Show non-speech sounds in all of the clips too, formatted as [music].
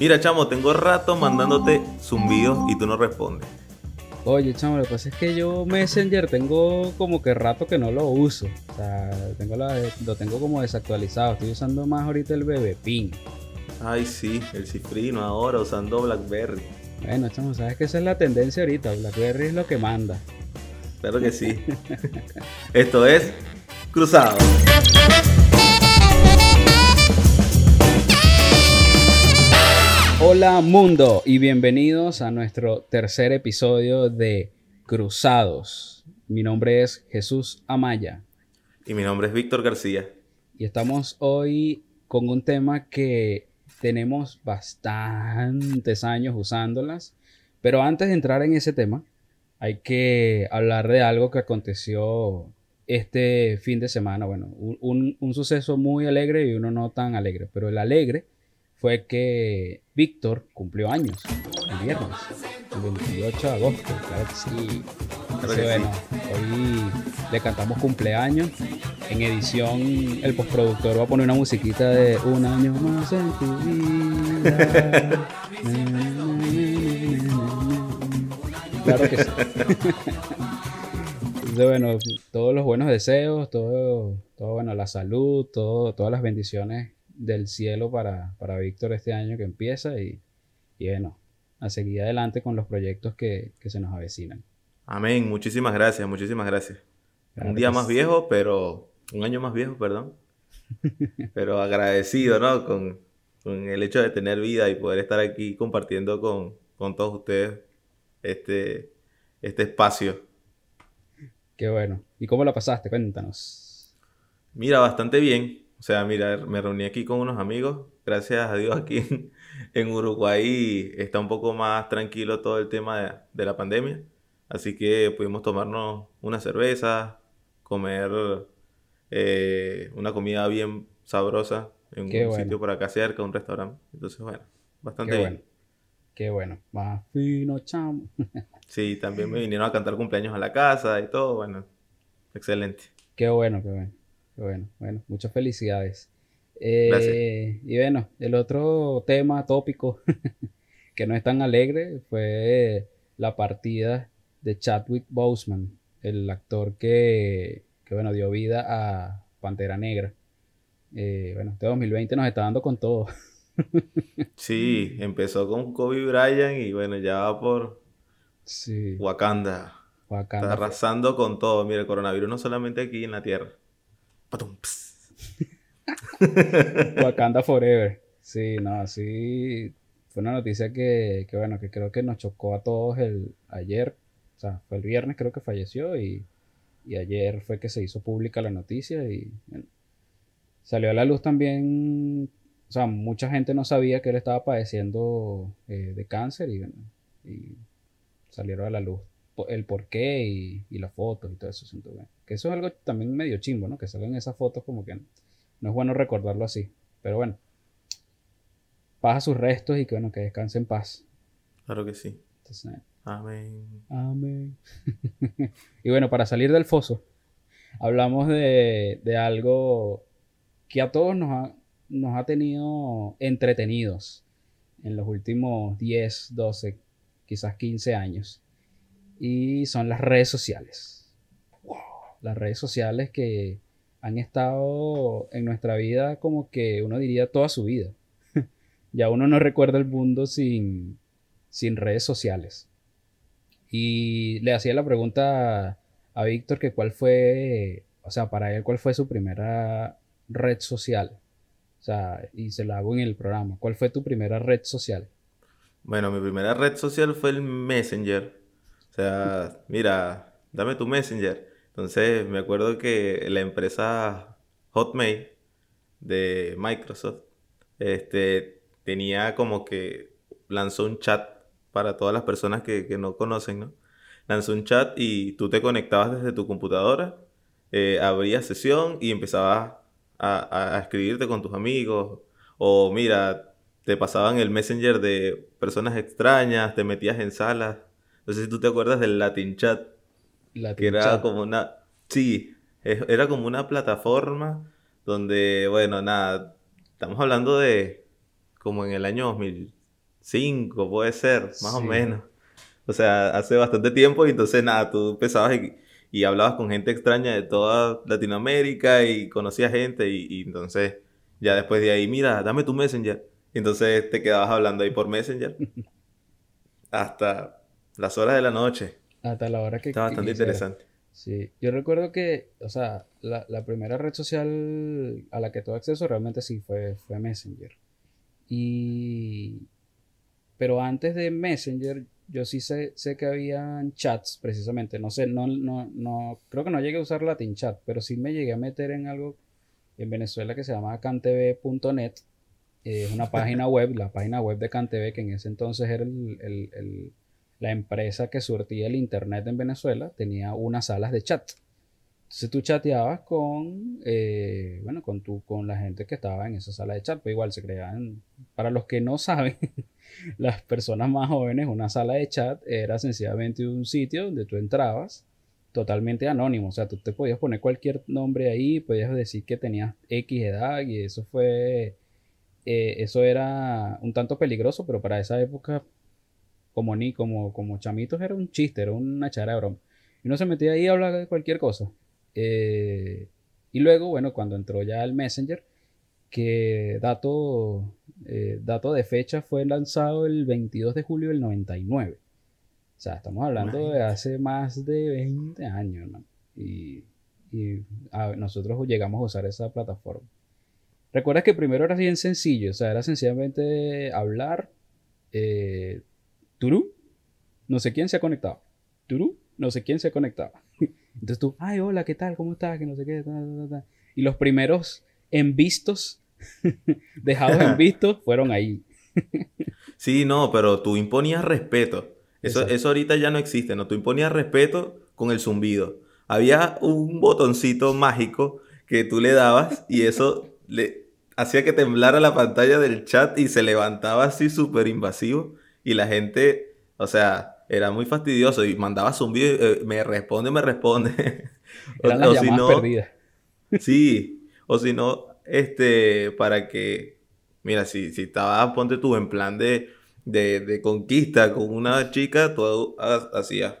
Mira, chamo, tengo rato mandándote zumbidos y tú no respondes. Oye, chamo, lo que pasa es que yo Messenger tengo como que rato que no lo uso. O sea, tengo la- lo tengo como desactualizado. Estoy usando más ahorita el bebé pin. Ay, sí, el cifrino ahora usando Blackberry. Bueno, chamo, sabes que esa es la tendencia ahorita. BlackBerry es lo que manda. Claro que sí. [laughs] Esto es Cruzado. [laughs] Hola mundo y bienvenidos a nuestro tercer episodio de Cruzados. Mi nombre es Jesús Amaya Y mi nombre es Víctor García. y estamos hoy con un tema que tenemos bastantes años usándolas, pero antes de entrar en ese tema hay que hablar de algo que aconteció este fin de semana. Bueno, un, un- un suceso muy alegre y uno no tan alegre, pero el alegre fue que Víctor cumplió años el viernes, el 28 de agosto, claro que sí. Claro bueno, hoy le cantamos cumpleaños. En edición, el postproductor va a poner una musiquita de un año más en tu vida. [laughs] claro que sí. Entonces, bueno, todos los buenos deseos, todo, todo bueno, la salud, todo, todas las bendiciones del cielo para, para Víctor este año que empieza y, y bueno, a seguir adelante con los proyectos que, que se nos avecinan. Amén. Muchísimas gracias, muchísimas gracias. Claro un día más sí. viejo, pero. Un año más viejo, perdón. [laughs] pero agradecido, ¿no? Con, con el hecho de tener vida y poder estar aquí compartiendo con, con todos ustedes este, este espacio. Qué bueno. ¿Y cómo la pasaste? Cuéntanos. Mira, bastante bien. O sea, mira, me reuní aquí con unos amigos. Gracias a Dios aquí [laughs] en, Uruguay está un poco más tranquilo todo el tema de, de la pandemia. Así que pudimos tomarnos una cerveza, comer eh, una comida bien sabrosa en Qué un bueno. sitio por acá cerca, un restaurante. Entonces, bueno, bastante Qué bien. bueno. Qué bueno. Más fino, chamo. [laughs] Sí, también me vinieron a cantar cumpleaños a la casa y todo. Bueno, excelente. Qué bueno, qué bueno. Bueno. Bueno, muchas felicidades. Eh, Gracias. y bueno, el otro tema tópico [laughs] que no es tan alegre fue la partida de Chadwick Boseman, el actor que, que bueno, dio vida a Pantera Negra. Eh, bueno, este 2020 nos está dando con todo. [laughs] Sí, empezó con Kobe Bryant y bueno, ya va por Sí, Wakanda. Está Wakanda. arrasando con todo. Mira, el coronavirus no solamente aquí en la Tierra. [laughs] Wakanda Forever. Sí, no, sí. Fue una noticia que, que, bueno, que creo que nos chocó a todos el ayer. O sea, fue el viernes creo que falleció y, y ayer fue que se hizo pública la noticia y bueno, salió a la luz también. O sea, mucha gente no sabía que él estaba padeciendo eh, de cáncer y, bueno, salieron a la luz el porqué y, y las fotos y todo eso. siento que- Que eso es algo también medio chimbo, ¿no? Que salgan esas fotos como que no es bueno recordarlo así. Pero bueno, paz a sus restos y que bueno, que descanse en paz. Claro que sí. Entonces, eh, Amén. amén. [laughs] y bueno, para salir del foso, hablamos de, de algo que a todos nos ha, nos ha tenido entretenidos en los últimos 10, 12, quizás 15 años. Y son las redes sociales. Las redes sociales que han estado en nuestra vida como que uno diría toda su vida. [laughs] ya uno no recuerda el mundo sin, sin redes sociales. Y le hacía la pregunta a, a Víctor que cuál fue, o sea, para él cuál fue su primera red social. O sea, y se la hago en el programa. ¿Cuál fue tu primera red social? Bueno, mi primera red social fue el Messenger. O sea, mira, dame tu Messenger. Entonces, me acuerdo que la empresa Hotmail de Microsoft, este, tenía como que lanzó un chat para todas las personas que, que no conocen, ¿no? Lanzó un chat y tú te conectabas desde tu computadora, eh, abrías sesión y empezabas a, a- a escribirte con tus amigos. O mira, te pasaban el Messenger de personas extrañas, te metías en salas. No sé si tú te acuerdas del Latin Chat, La que era como una... Sí, era como una plataforma donde, bueno, nada, estamos hablando de como en el año 2000, 2005, puede ser, más o menos. O sea, hace bastante tiempo y entonces nada, tú empezabas y, y hablabas con gente extraña de toda Latinoamérica y conocías gente y, y entonces ya después de ahí, mira, dame tu Messenger. Y entonces te quedabas hablando ahí por Messenger [laughs] hasta las horas de la noche. Hasta la hora que Está bastante quisiera. interesante. Sí, yo recuerdo que, o sea, la, la primera red social a la que tuve acceso realmente sí fue, fue Messenger. Y... Pero antes de Messenger, yo sí sé, sé que habían chats, precisamente. No sé, no, no, no, creo que no llegué a usar Latin Chat, pero sí me llegué a meter en algo en Venezuela que se llama cantv.net. Es una página [laughs] web, la página web de CanTV, que en ese entonces era el- el- el, la empresa que surtía el internet en Venezuela tenía unas salas de chat. Entonces tú chateabas con, eh, bueno, con tu, con la gente que estaba en esa sala de chat, pero igual se creaban, para los que no [laughs] saben, las personas más jóvenes, una sala de chat era sencillamente un sitio donde tú entrabas totalmente anónimo, o sea, tú te podías poner cualquier nombre ahí, podías decir que tenías X edad y eso fue, eh, eso era un tanto peligroso, pero para esa época como ni como, como chamitos era un chiste, era una chara de broma. Y uno se metía ahí a hablar de cualquier cosa. Eh, y luego, bueno, cuando entró ya el Messenger, que dato, eh, dato de fecha fue lanzado el 22 de julio del 99. O sea, estamos hablando de hace más de 20 años, ¿no? Y, y a- nosotros llegamos a usar esa plataforma. Recuerda que primero era bien sencillo, o sea, era sencillamente hablar, eh, turú, no sé quién se ha conectado, turú, no sé quién se ha conectado. [laughs] Entonces tú, ay, hola, ¿qué tal? ¿Cómo estás? Que no sé qué, ta, ta, ta, ta. Y los primeros en vistos, [laughs] dejados en [laughs] vistos, fueron ahí. Sí, no, pero tú imponías respeto. Eso, Exacto. eso ahorita ya no existe, ¿no? Tú imponías respeto con el zumbido. Había un botoncito mágico que tú le dabas y eso le hacía que temblara la pantalla del chat y se levantaba así súper invasivo y la gente, o sea, era muy fastidioso y mandaba zumbido, y, eh, me responde, me responde. [laughs] O- las o si no, perdidas. Sí, o si no, este, para que, mira, si, si estabas, ponte tú, en plan de, de, de conquista con una chica, tú ha- hacías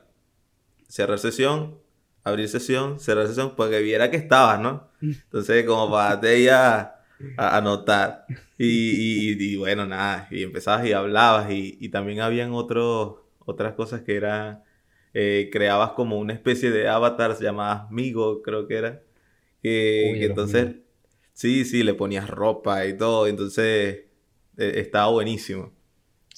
cerrar sesión, abrir sesión, cerrar sesión, para que viera que estabas, ¿no? Entonces, como para ella a, anotar. Y, y- y bueno, nada, y empezabas y hablabas, y, y también habían otros, otras cosas que eran, eh, creabas como una especie de avatars llamadas Migo, creo que era. Que, Uy, que los entonces, sí, sí, le ponías ropa y todo, entonces eh, estaba buenísimo.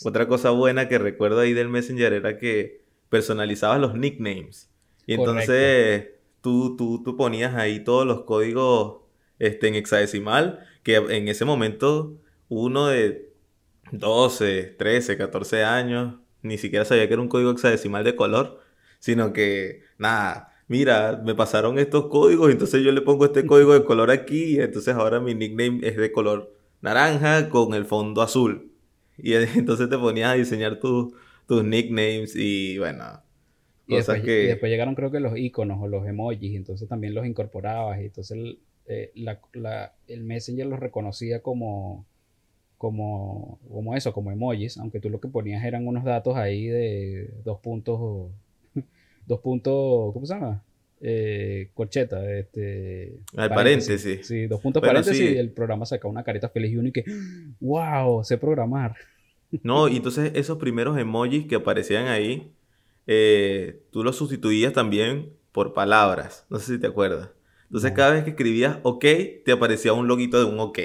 Otra cosa buena que recuerdo ahí del Messenger era que personalizabas los nicknames. Y entonces tú, tú, tú ponías ahí todos los códigos este, en hexadecimal, que en ese momento uno de 12, 13, 14 años ni siquiera sabía que era un código hexadecimal de color, sino que, nada, mira, me pasaron estos códigos, entonces yo le pongo este [laughs] código de color aquí, y entonces ahora mi nickname es de color naranja con el fondo azul. Y [laughs] entonces te ponías a diseñar tus tus nicknames y bueno, Y cosas después, y que... después llegaron creo que los iconos o los emojis, entonces también los incorporabas y entonces eh, la- la- el Messenger los reconocía como, como, como eso, como emojis, aunque tú lo que ponías eran unos datos ahí de dos puntos, [laughs] dos puntos, ¿cómo se llama? Eh, corcheta, este, Al paréntesis. Sí, dos puntos Bueno, paréntesis sí. y el programa saca una carita feliz y uno y que, wow, sé programar. No, y entonces esos primeros emojis que aparecían ahí, eh, tú los sustituías también por palabras. No sé si te acuerdas. Entonces cada vez que escribías OK, te aparecía un loguito de un OK.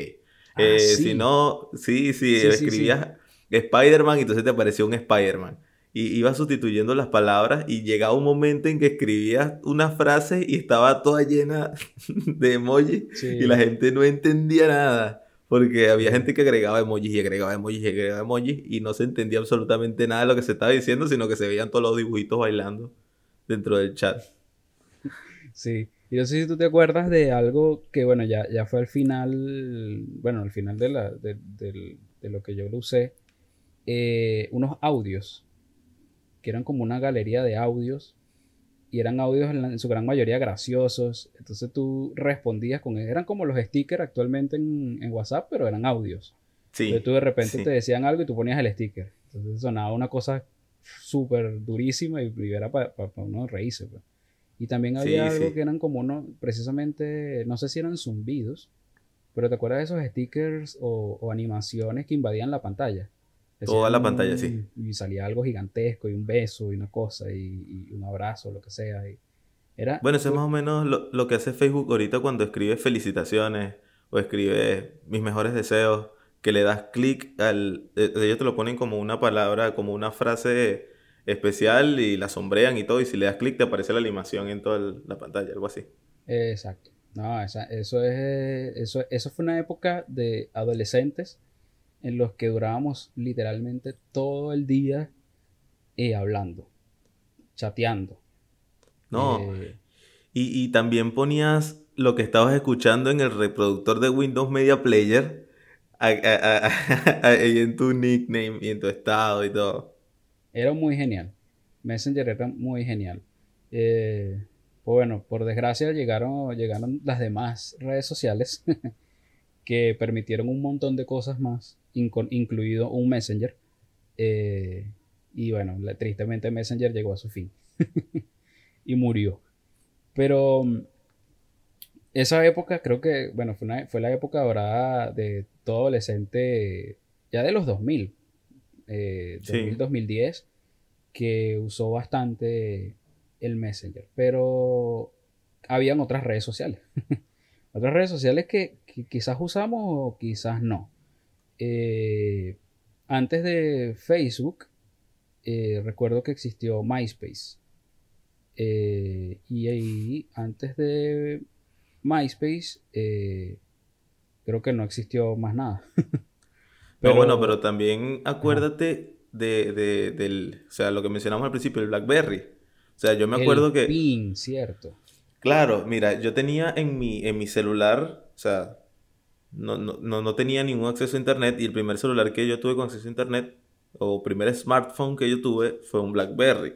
Ah, Eh, sí. Si no, sí, sí, Sí, sí, sí. escribías Spider-Man y entonces te aparecía un Spider-Man. Y ibas sustituyendo las palabras y llegaba un momento en que escribías una frase y estaba toda llena [laughs] de emojis y la gente no entendía nada. Porque había gente que agregaba emojis y agregaba emojis y agregaba emojis y no se entendía absolutamente nada de lo que se estaba diciendo, sino que se veían todos los dibujitos bailando dentro del chat. Sí, y no sé si tú te acuerdas de algo que, bueno, ya, ya fue al final, bueno, al final de, la, de, de lo que yo lo usé, eh, unos audios, que eran como una galería de audios, y eran audios en, la- en su gran mayoría graciosos, entonces tú respondías con, eran como los stickers actualmente en, en WhatsApp, pero eran audios. Sí. Entonces tú de repente sí. te decían algo y tú ponías el sticker. Entonces sonaba una cosa súper durísima y era para uno reírse. Pues. Y también había algo que eran como uno, precisamente, no sé si eran zumbidos, pero ¿te acuerdas de esos stickers o, animaciones que invadían la pantalla? Toda la pantalla, sí. Y salía algo gigantesco y un beso y una cosa y, un abrazo, lo que sea. Y era, bueno, eso es más o menos lo, que hace Facebook ahorita cuando escribe felicitaciones o escribe mis mejores deseos, que le das clic al... Eh, ellos te lo ponen como una palabra, como una frase especial y la sombrean y todo, y si le das clic te aparece la animación en toda la pantalla, algo así. Exacto. No, eso es. Eso, eso fue una época de adolescentes en los que durábamos literalmente todo el día eh, hablando, chateando. No. Eh, y, también ponías lo que estabas escuchando en el reproductor de Windows Media Player [laughs] en tu nickname y en tu estado y todo. Era muy genial. Messenger era muy genial. Eh, pues bueno, por desgracia llegaron, llegaron las demás redes sociales [laughs] que permitieron un montón de cosas más, incluido un Messenger. Eh, y bueno, tristemente Messenger llegó a su fin [laughs] y murió. Pero mm, esa época creo que, bueno, fue, fue la época dorada de todo adolescente, ya de los 2000, eh, 2000, 2010, que usó bastante el Messenger. Pero habían otras redes sociales. [laughs] otras redes sociales que, quizás usamos o quizás no. Eh, antes de Facebook, eh, recuerdo que existió MySpace. Eh, y ahí, antes de MySpace, creo que no existió más nada. [laughs] pero, bueno, pero también acuérdate de, de, del, o sea, lo que mencionamos al principio, el BlackBerry. O sea, yo me acuerdo que... PIN, cierto. Claro, mira, yo tenía en mi, en mi celular, o sea, no, no, no, tenía ningún acceso a internet y el primer celular que yo tuve con acceso a internet, o primer smartphone que yo tuve, fue un BlackBerry.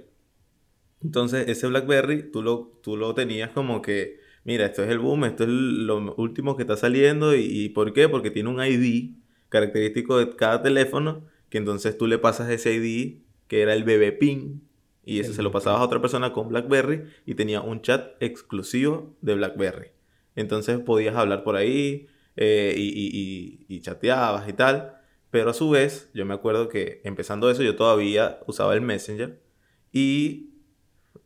Entonces, ese BlackBerry, tú lo, tú lo tenías como que, mira, esto es el boom, esto es lo último que está saliendo. ¿Y, y por qué? Porque tiene un ID característico de cada teléfono, que entonces tú le pasas ese ID, que era el BB PIN, y eso se lo pasabas a otra persona con BlackBerry y tenía un chat exclusivo de BlackBerry. Entonces podías hablar por ahí eh, y, chateabas y tal. Pero a su vez, yo me acuerdo que empezando eso, yo todavía usaba el Messenger y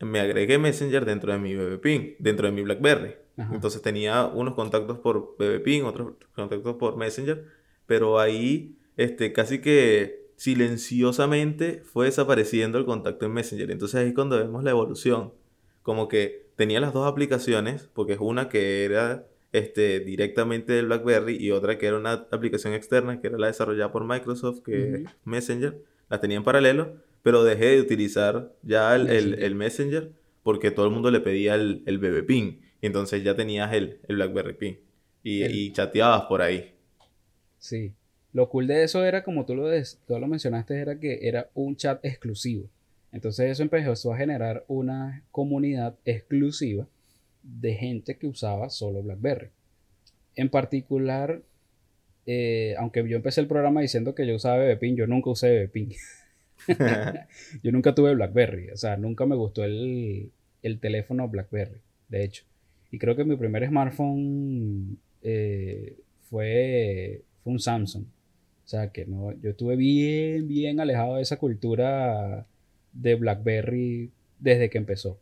me agregué Messenger dentro de mi BBPing, dentro de mi BlackBerry. Entonces tenía unos contactos por BBPing, otros contactos por Messenger, pero ahí este, casi que silenciosamente fue desapareciendo el contacto en Messenger. Entonces ahí es cuando vemos la evolución. Como que tenía las dos aplicaciones, porque es una que era este, directamente del BlackBerry y otra que era una aplicación externa, que era la desarrollada por Microsoft, que Messenger, las tenía en paralelo, pero dejé de utilizar ya el, Messenger. porque todo el mundo le pedía el, el BB Pin. Y entonces ya tenías el, BlackBerry Pin. Y, y chateabas por ahí. Sí. Lo cool de eso era, como tú lo, tú lo mencionaste, era que era un chat exclusivo. Entonces eso empezó a generar una comunidad exclusiva de gente que usaba solo BlackBerry. En particular, eh, aunque yo empecé el programa diciendo que yo usaba BBPin, yo nunca usé BBPin. [laughs] [laughs] yo nunca tuve BlackBerry, o sea, nunca me gustó el, teléfono BlackBerry, de hecho. Y creo que mi primer smartphone eh, fue, fue un Samsung. O sea, que no, yo estuve bien, bien alejado de esa cultura de BlackBerry desde que empezó.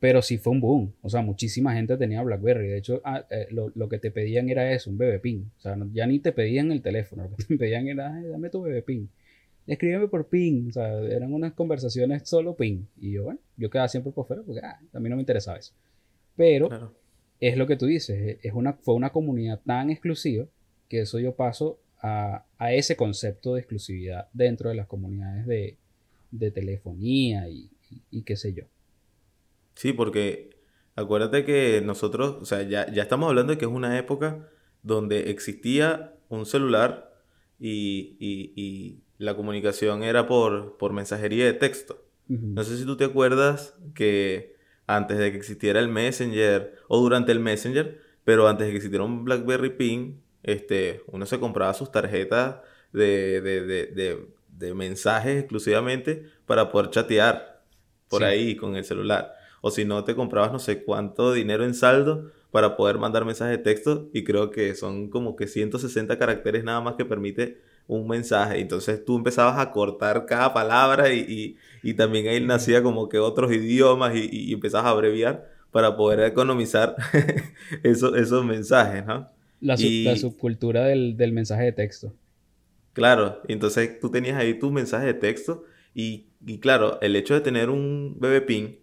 Pero sí fue un boom. O sea, muchísima gente tenía BlackBerry. De hecho, ah, eh, lo, que te pedían era eso, un bebé pin. O sea, ya ni te pedían el teléfono. Lo que te [laughs] pedían era, dame tu bebé pin. Escríbeme por pin. O sea, eran unas conversaciones solo pin. Y yo, bueno, yo quedaba siempre por fuera porque ah, a mí no me interesaba eso. Pero es lo que tú dices. Es una, fue una comunidad tan exclusiva que eso yo paso a, ese concepto de exclusividad dentro de las comunidades de, telefonía y, qué sé yo. Sí, porque acuérdate que nosotros, o sea, ya, estamos hablando de que es una época donde existía un celular y, la comunicación era por, por mensajería de texto. No sé si tú te acuerdas que antes de que existiera el Messenger o durante el Messenger, pero antes de que existiera un BlackBerry Pin, este, uno se compraba sus tarjetas de, de mensajes exclusivamente para poder chatear por ahí con el celular. O si no, te comprabas no sé cuánto dinero en saldo para poder mandar mensajes de texto y creo que son como que 160 caracteres nada más que permite un mensaje. Entonces tú empezabas a cortar cada palabra y, también ahí nacía como que otros idiomas y, y empezabas a abreviar para poder economizar [laughs] esos, esos mensajes, ¿no? La, subcultura del, mensaje de texto. Claro, entonces tú tenías ahí tu mensaje de texto y, claro, el hecho de tener un BB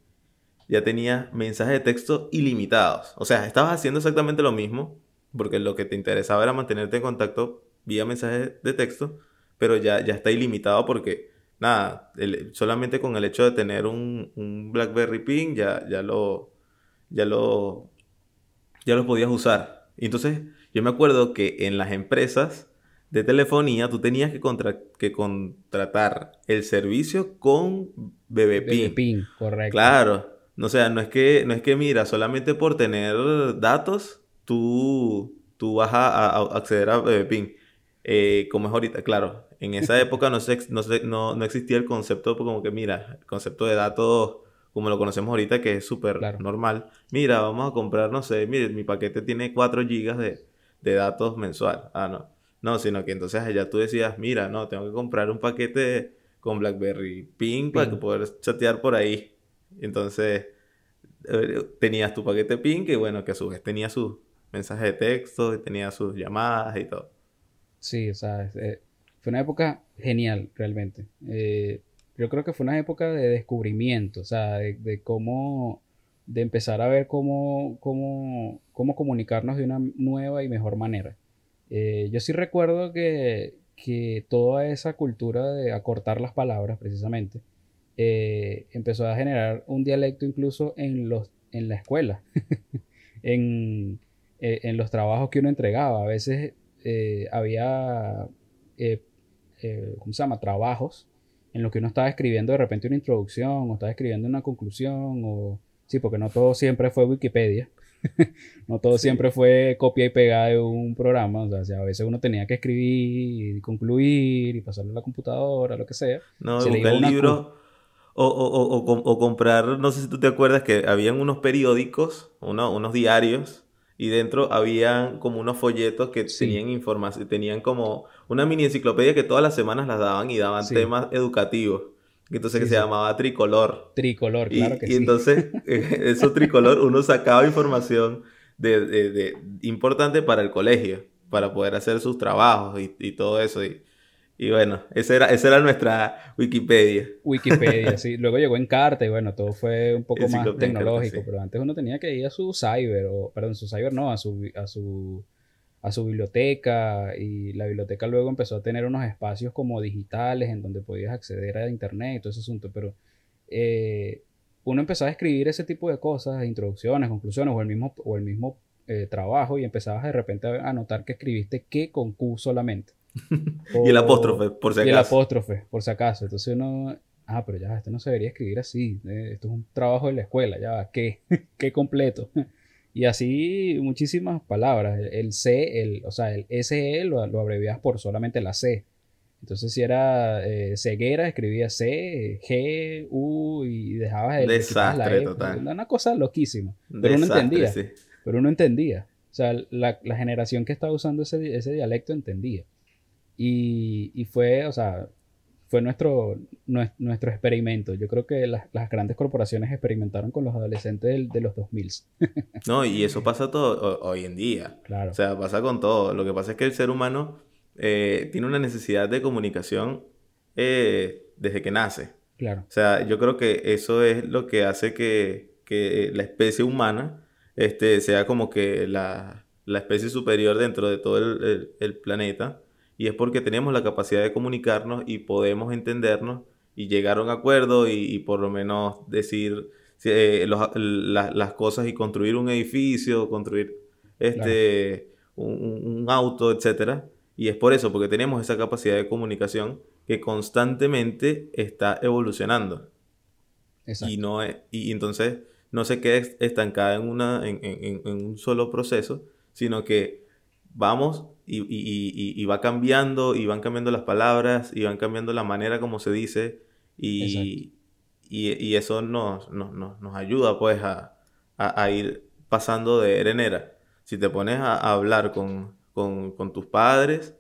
ya tenía mensajes de texto ilimitados. O sea, estabas haciendo exactamente lo mismo, porque lo que te interesaba era mantenerte en contacto vía mensaje de texto, pero ya, ya está ilimitado porque, nada, solamente con el hecho de tener un, un BlackBerry Ping ya, ya, lo, ya, lo, ya lo podías usar. Y entonces yo me acuerdo que en las empresas de telefonía tú tenías que, que contratar el servicio con BBPIN. BBPIN, correcto. Claro. O sea, no es que, no es que mira, solamente por tener datos tú, tú vas a, acceder a BBPIN. Eh, como es ahorita, claro, en esa [laughs] época no, no, no, existía el concepto como que, mira, el concepto de datos como lo conocemos ahorita, que es súper normal. Mira, vamos a comprar, no sé, mire, mi paquete tiene 4 gigas de, de datos mensual. Ah, no. No, sino que entonces allá tú decías, mira, no, tengo que comprar un paquete con BlackBerry Ping para poder chatear por ahí. Entonces, eh, tenías tu paquete Ping que bueno, que a su vez tenía sus mensajes de texto, y tenía sus llamadas y todo. Sí, o sea, eh, fue una época genial, realmente. Eh, yo creo que fue una época de descubrimiento, o sea, de, cómo, de empezar a ver cómo, cómo, cómo comunicarnos de una nueva y mejor manera. Eh, yo sí recuerdo que, que, toda esa cultura de acortar las palabras, precisamente, eh, empezó a generar un dialecto incluso en, los, en la escuela, [laughs] en, eh, en, los trabajos que uno entregaba. A veces había, ¿cómo se llama?, trabajos en lo que uno estaba escribiendo de repente una introducción o estaba escribiendo una conclusión o sí, porque no todo siempre fue Wikipedia. [laughs] no todo siempre fue copia y pegada de un programa, o sea, a veces uno tenía que escribir y concluir y pasarlo a la computadora, lo que sea. No, buscar el libro o, o, o, comprar, no sé si tú te acuerdas que habían unos periódicos, unos diarios y dentro habían como unos folletos que tenían información, tenían como una mini enciclopedia que todas las semanas las daban y daban temas educativos. Entonces que se llamaba Tricolor. Tricolor, claro que sí. Y entonces, [laughs] eh, eso Tricolor, uno sacaba información de, de, importante para el colegio, para poder hacer sus trabajos y, y todo eso. Y, y bueno, esa era, esa era nuestra Wikipedia. Wikipedia, [laughs] sí. Luego llegó en carta y bueno, todo fue un poco más tecnológico, pero antes uno tenía que ir a su cyber, o perdón, su cyber no, a su, a su, a su biblioteca y la biblioteca luego empezó a tener unos espacios como digitales en donde podías acceder a internet y todo ese asunto, pero eh, uno empezaba a escribir ese tipo de cosas, introducciones, conclusiones o el mismo, o el mismo eh, trabajo y empezabas de repente a notar que escribiste que con Q solamente. [laughs] y el apóstrofe, por si acaso. Y el apóstrofe, por si acaso. Entonces uno, ah, pero ya, esto no se debería escribir así. Eh, esto es un trabajo de la escuela, ya, ¿qué? [laughs] ¿Qué completo? Y así muchísimas palabras. El C, el, o sea, el SE lo, lo abrevias por solamente la C. Entonces, si era eh, ceguera, escribía C, G, U y dejabas el. Desastre e. total. Una cosa loquísima. Pero uno entendía. Pero uno entendía. O sea, la, la generación que estaba usando ese, ese dialecto entendía. Y, y fue, o sea, fue nuestro, nuestro experimento. Yo creo que las, grandes corporaciones experimentaron con los adolescentes de, los 2000. [laughs] no, y eso pasa todo hoy en día. Claro. O sea, pasa con todo. Lo que pasa es que el ser humano eh, tiene una necesidad de comunicación eh, desde que nace. Claro. O sea, yo creo que eso es lo que hace que, la especie humana este, sea como que la, especie superior dentro de todo el planeta y es porque tenemos la capacidad de comunicarnos y podemos entendernos y llegar a un acuerdo y, por lo menos decir eh, las cosas y construir un edificio, construir este, un, auto, etc. Y es por eso, porque tenemos esa capacidad de comunicación que constantemente está evolucionando. Y, no y entonces no se queda estancada en, una, en, en un solo proceso, sino que vamos y, va cambiando, y van cambiando las palabras, y van cambiando la manera como se dice, y, y eso nos, nos, ayuda pues a, ir pasando de era Si te pones a, hablar con, tus padres,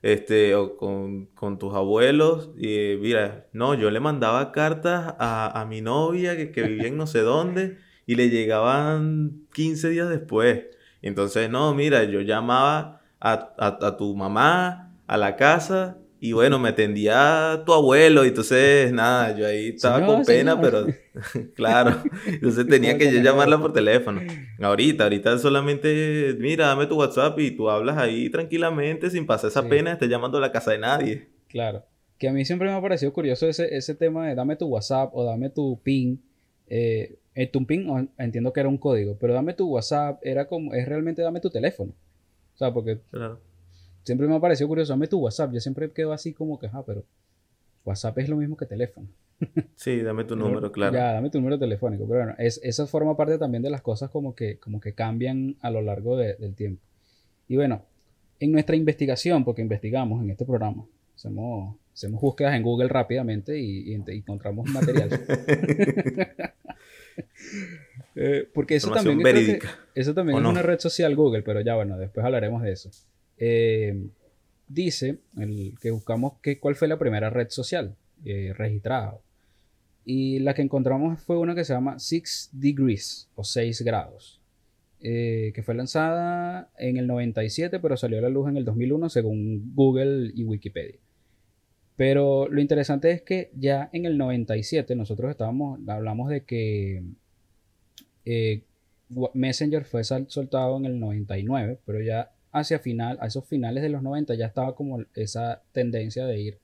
este, o con, tus abuelos, y mira, no, yo le mandaba cartas a, mi novia que, que vivía en no sé dónde, y le llegaban 15 días después. Entonces, no, mira, yo llamaba a, tu mamá a la casa y bueno, me atendía tu abuelo y entonces nada, yo ahí estaba con pena, pero [laughs] [laughs] claro, entonces tenía que yo llamarla por teléfono. Ahorita, ahorita solamente, mira, dame tu WhatsApp y tú hablas ahí tranquilamente sin pasar esa pena, estés llamando a la casa de nadie. Claro, que a mí siempre me ha parecido curioso ese, ese tema de dame tu WhatsApp o dame tu PIN. Eh, eh, tu PIN entiendo que era un código, pero dame tu WhatsApp era como, es realmente dame tu teléfono. O sea, porque siempre me ha parecido curioso, dame tu WhatsApp. Yo siempre quedo así como que, ah, pero WhatsApp es lo mismo que teléfono. [laughs] sí, dame tu número, claro. Ya, dame tu número telefónico. Pero bueno, es, eso forma parte también de las cosas como que, como que cambian a lo largo del tiempo. Y bueno, en nuestra investigación, porque investigamos en este programa, hacemos, hacemos búsquedas en Google rápidamente y, y encontramos material. [laughs] Eh, porque eso también, eso también es una red social Google, pero ya bueno, después hablaremos de eso. Eh, dice el, que buscamos que, cuál fue la primera red social eh, registrada. Y la que encontramos fue una que se llama Six Degrees o 6 grados. que fue lanzada en el 97, pero salió a la luz en el 2001 según Google y Wikipedia. Pero lo interesante es que ya en el 97 nosotros estábamos, hablamos de que eh, Messenger fue soltado en el 99, pero ya hacia final, a esos finales de los 90 ya estaba como esa tendencia de ir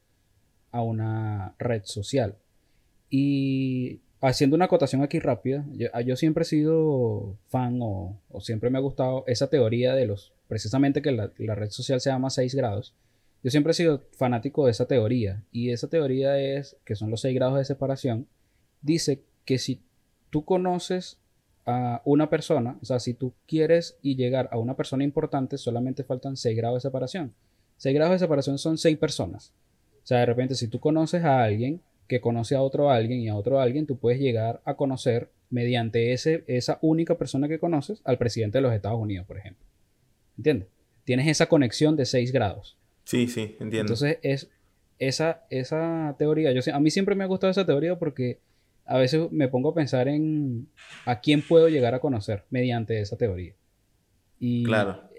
a una red social. Y haciendo una acotación aquí rápida, yo, ah, siempre he sido fan o, siempre me ha gustado esa teoría de los, precisamente que la, la, red social se llama 6 grados. Yo siempre he sido fanático de esa teoría y esa teoría es, que son los 6 grados de separación, dice que si tú conoces a una persona, o sea, si tú quieres y llegar a una persona importante, solamente faltan 6 grados de separación. 6 grados de separación son 6 personas. O sea, de repente, si tú conoces a alguien que conoce a otro alguien y a otro alguien, tú puedes llegar a conocer mediante ese, esa única persona que conoces al presidente de los Estados Unidos, por ejemplo. ¿Entiendes? Tienes esa conexión de 6 grados. Sí, sí, entiendo. Entonces, es esa, esa teoría. Yo, a mí siempre me ha gustado esa teoría porque a veces me pongo a pensar en a quién puedo llegar a conocer mediante esa teoría. Y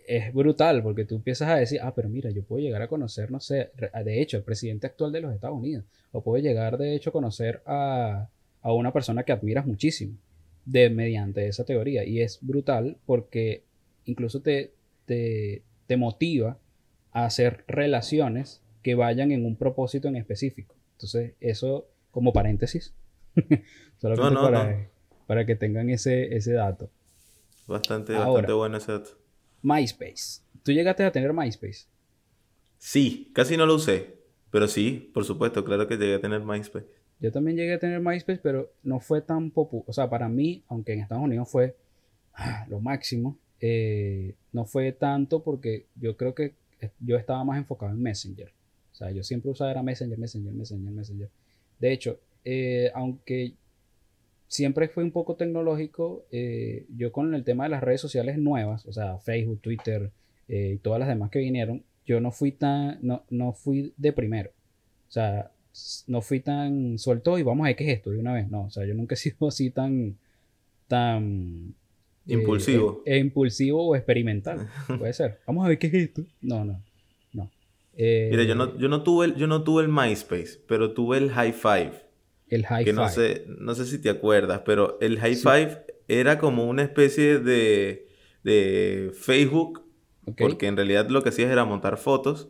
es brutal porque tú empiezas a decir, ah, pero mira, yo puedo llegar a conocer, no sé, de hecho, el presidente actual de los Estados Unidos, o puedo llegar, de hecho, a conocer a, una persona que admiras muchísimo de, mediante esa teoría. Y es brutal porque incluso te, te, te motiva a hacer relaciones que vayan en un propósito en específico. Entonces, eso como paréntesis [laughs] Solamente para, que tengan ese, ese dato. Bastante, bastante bueno ese dato. MySpace. ¿Tú llegaste a tener MySpace? Sí, casi no lo usé. Pero sí, por supuesto, claro que llegué a tener MySpace. Yo también llegué a tener MySpace, pero no fue tan popular. O sea, para mí, aunque en Estados Unidos fue ah, lo máximo, eh, no fue tanto porque yo creo que yo estaba más enfocado en Messenger. O sea, yo siempre usaba era Messenger, Messenger, Messenger, Messenger. De hecho, eh, aunque siempre fue un poco tecnológico, eh, yo con el tema de las redes sociales nuevas, o sea, Facebook, Twitter eh, y todas las demás que vinieron, yo no fui tan, no, no fui de primero. O sea, no fui tan suelto y vamos a ver qué es esto de una vez. No, o sea, yo nunca he [laughs] sido así tan, tan impulsivo. E, impulsivo o experimental. [laughs] Puede ser. Vamos a ver qué es esto. No, no. No. Mira, yo no, yo no tuve el, yo no tuve el MySpace, pero tuve el High Five. El high que no sé, no sé si te acuerdas, pero el high five era como una especie de, de Facebook, porque en realidad lo que hacías era montar fotos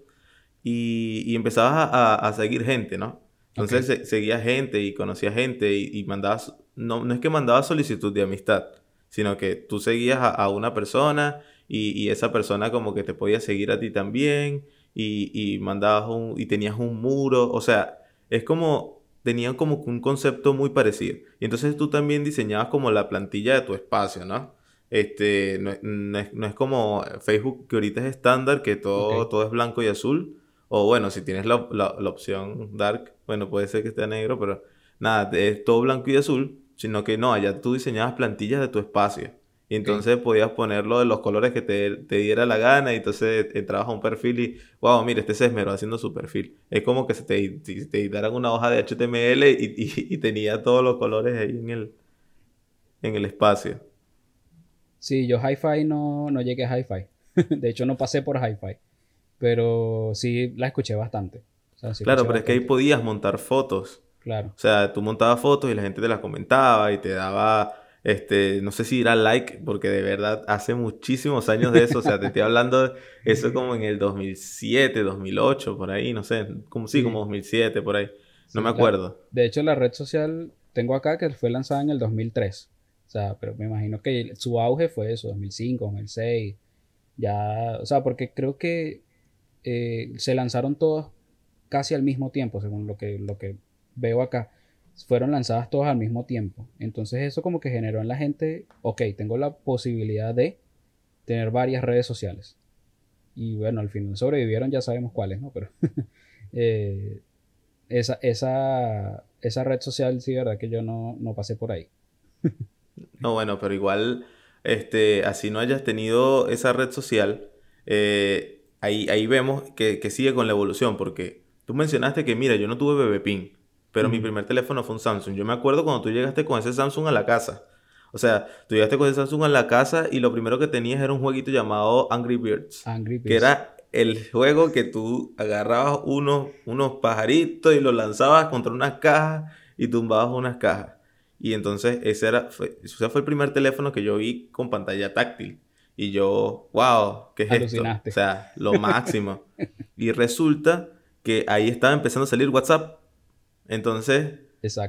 y, y empezabas a, seguir gente, ¿no? Entonces seguías gente y conocías gente y, mandabas, no, no es que mandabas solicitud de amistad, sino que tú seguías a, una persona y, y, esa persona como que te podía seguir a ti también y, y mandabas un, y tenías un muro, o sea, es como tenían como un concepto muy parecido. Y entonces tú también diseñabas como la plantilla de tu espacio, ¿no? este, no, es, como Facebook que ahorita es estándar, que todo, todo es blanco y azul. O bueno, si tienes la, la, opción dark, bueno, puede ser que esté negro, pero nada, es todo blanco y azul, sino que no, allá tú diseñabas plantillas de tu espacio. Y entonces podías ponerlo de los colores que te, diera la gana y entonces entrabas a un perfil y, wow, mira, este es esmeró haciendo su perfil. Es como que se te, te editaran una hoja de HTML [laughs] y, tenía todos los colores ahí en el, en el espacio. Sí, yo hi-fi no, no llegué a hi-fi. [laughs] de hecho, no pasé por hi-fi. Pero sí la escuché bastante. claro, pero es que ahí podías montar fotos. Claro. O sea, tú montabas fotos y la gente te las comentaba y te daba este, no sé si irá like, porque de verdad hace muchísimos años de eso. O sea, te estoy hablando de [laughs] eso como en el 2007, 2008, por ahí, no sé. Como sí, como 2007, por ahí. No me acuerdo. de hecho, la red social tengo acá que fue lanzada en el 2003. O sea, pero me imagino que su auge fue eso, 2005, 2006. Ya, o sea, porque creo que eh, se lanzaron todos casi al mismo tiempo, según lo que, lo que veo acá fueron lanzadas todas al mismo tiempo. Entonces eso como que generó en la gente, ok, tengo la posibilidad de tener varias redes sociales. Y bueno, al final sobrevivieron, ya sabemos cuáles, ¿no? Pero [laughs] eh, esa, esa, esa, red social, sí, verdad que yo no, pasé por ahí. no, bueno, pero igual, este, así no hayas tenido esa red social, eh, ahí, ahí vemos que, que sigue con la evolución, porque tú mencionaste que, mira, yo no tuve bebé pero mi primer teléfono fue un Samsung. Yo me acuerdo cuando tú llegaste con ese Samsung a la casa. O sea, tú llegaste con ese Samsung a la casa y lo primero que tenías era un jueguito llamado Angry Birds. Angry Birds. Que era el juego que tú agarrabas unos, unos pajaritos y los lanzabas contra unas cajas y tumbabas unas cajas. Y entonces ese era, fue, fue el primer teléfono que yo vi con pantalla táctil. Y yo, wow, ¿qué es esto? O sea, lo máximo. [laughs] y resulta que ahí estaba empezando a salir WhatsApp. Entonces,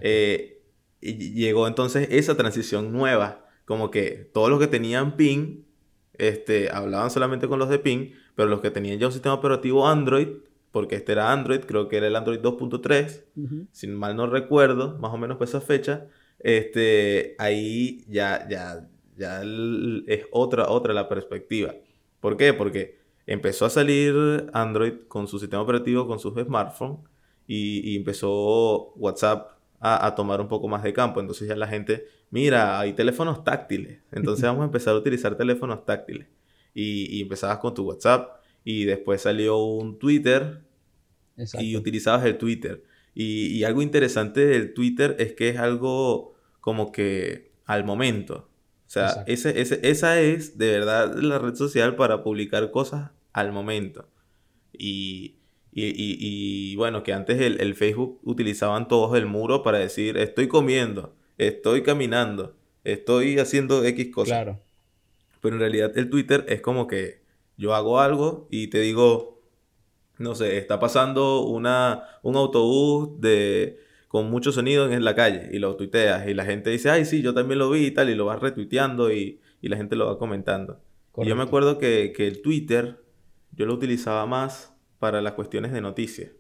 eh, llegó entonces esa transición nueva, como que todos los que tenían PIN, este, hablaban solamente con los de PIN, pero los que tenían ya un sistema operativo Android, porque este era Android, creo que era el Android 2.3, si mal no recuerdo, más o menos por esa fecha, este, ahí ya, ya, ya es otra, otra la perspectiva. ¿Por qué? Porque empezó a salir Android con su sistema operativo, con sus smartphones, y, empezó WhatsApp a, tomar un poco más de campo. Entonces ya la gente, mira, hay teléfonos táctiles. Entonces vamos a [laughs] empezar a utilizar teléfonos táctiles. Y, empezabas con tu WhatsApp y después salió un Twitter y utilizabas el Twitter. Y, algo interesante del Twitter es que es algo como que al momento. O sea, ese, esa es de verdad la red social para publicar cosas al momento. Y, y, bueno, que antes el, Facebook utilizaban todos el muro para decir, estoy comiendo, estoy caminando, estoy haciendo X cosas. Claro. Pero en realidad el Twitter es como que yo hago algo y te digo, no sé, está pasando una, un autobús de, con mucho sonido en la calle y lo tuiteas y la gente dice, ay, sí, yo también lo vi y tal, y lo vas retuiteando y, la gente lo va comentando. Y yo me acuerdo que, que el Twitter yo lo utilizaba más para las cuestiones de noticias.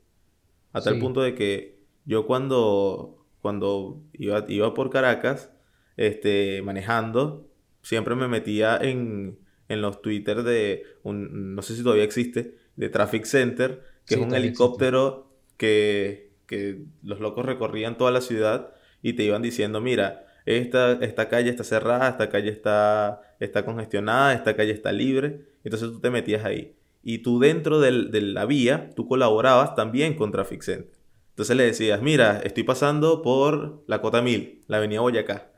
A tal punto de que yo cuando, cuando iba, iba por Caracas, este, manejando, siempre me metía en, en los Twitter de, un, no sé si todavía existe, de Traffic Center, que es un helicóptero que, que, los locos recorrían toda la ciudad y te iban diciendo, mira, esta, esta calle está cerrada, esta calle está, está congestionada, esta calle está libre. Entonces tú te metías ahí y tú dentro de la vía, tú colaborabas también con Traffic Center. Entonces le decías, mira, estoy pasando por la Cota 1000, la avenida Boyacá.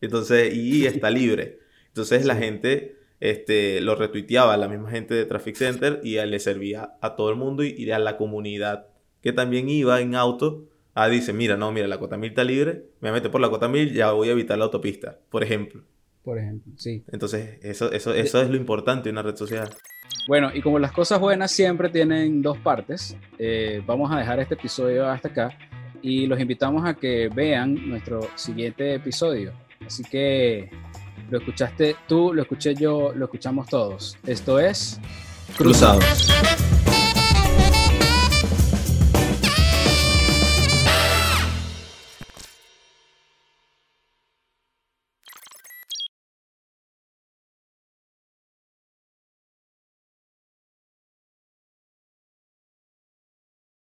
Entonces, y está libre. Entonces la gente este, lo retuiteaba, la misma gente de Traffic Center, y le servía a todo el mundo y, a la comunidad que también iba en auto. Ah, dice, mira, no, mira, la Cota 1000 está libre, me meto por la Cota 1000, ya voy a evitar la autopista, por ejemplo. Por ejemplo, sí. Entonces, eso, eso, eso es lo importante de una red social. Bueno, y como las cosas buenas siempre tienen dos partes, eh, vamos a dejar este episodio hasta acá y los invitamos a que vean nuestro siguiente episodio. Así que lo escuchaste tú, lo escuché yo, lo escuchamos todos. Esto es Cruzados.